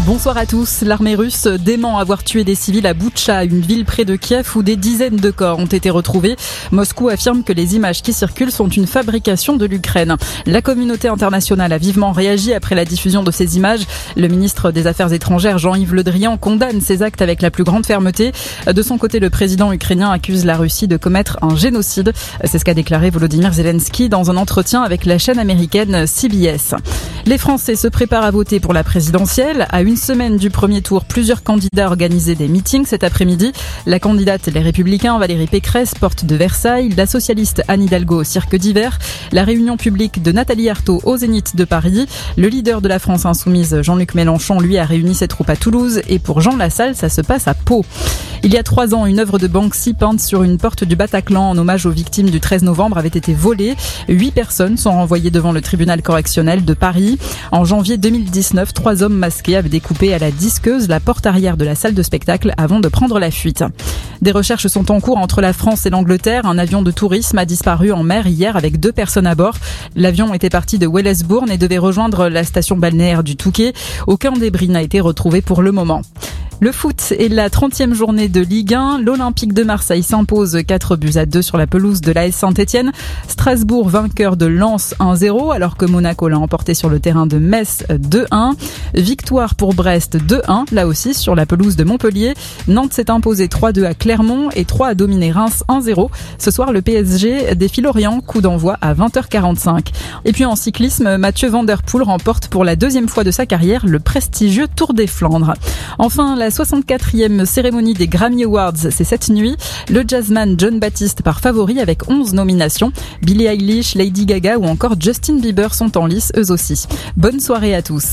Bonsoir à tous. L'armée russe dément avoir tué des civils à Boutcha, une ville près de Kiev où des dizaines de corps ont été retrouvés. Moscou affirme que les images qui circulent sont une fabrication de l'Ukraine. La communauté internationale a vivement réagi après la diffusion de ces images. Le ministre des Affaires étrangères Jean-Yves Le Drian condamne ces actes avec la plus grande fermeté. De son côté, le président ukrainien accuse la Russie de commettre un génocide. C'est ce qu'a déclaré Volodymyr Zelensky dans un entretien avec la chaîne américaine CBS. Les Français se préparent à voter pour la présidentielle. Une semaine du premier tour, plusieurs candidats organisé des meetings cet après-midi. La candidate Les Républicains Valérie Pécresse, porte de Versailles, la socialiste Anne Hidalgo au Cirque d'hiver, la réunion publique de Nathalie Arthaud au Zénith de Paris. Le leader de la France insoumise, Jean-Luc Mélenchon, lui a réuni ses troupes à Toulouse. Et pour Jean Lassalle, ça se passe à Pau. Il y a trois ans, une œuvre de Banksy peinte sur une porte du Bataclan en hommage aux victimes du 13 novembre avait été volée. Huit personnes sont renvoyées devant le tribunal correctionnel de Paris. En janvier 2019, trois hommes masqués avaient découpé à la disqueuse la porte arrière de la salle de spectacle avant de prendre la fuite. Des recherches sont en cours entre la France et l'Angleterre. Un avion de tourisme a disparu en mer hier avec deux personnes à bord. L'avion était parti de Wellesbourne et devait rejoindre la station balnéaire du Touquet. Aucun débris n'a été retrouvé pour le moment. Le foot est la 30e journée de Ligue 1. L'Olympique de Marseille s'impose 4 buts à 2 sur la pelouse de l'AS Saint-Etienne. Strasbourg vainqueur de Lens 1-0 alors que Monaco l'a emporté sur le terrain de Metz 2-1. Victoire pour Brest 2-1 là aussi sur la pelouse de Montpellier. Nantes s'est imposé 3-2 à Clermont et 3 à dominer Reims 1-0. Ce soir le PSG défie Lorient, coup d'envoi à 20h45. Et puis en cyclisme, Mathieu Van Der Poel remporte pour la deuxième fois de sa carrière le prestigieux Tour des Flandres. Enfin, la 64e cérémonie des Grammy Awards, c'est cette nuit. Le jazzman John Baptiste par favori avec 11 nominations. Billie Eilish, Lady Gaga ou encore Justin Bieber sont en lice eux aussi. Bonne soirée à tous.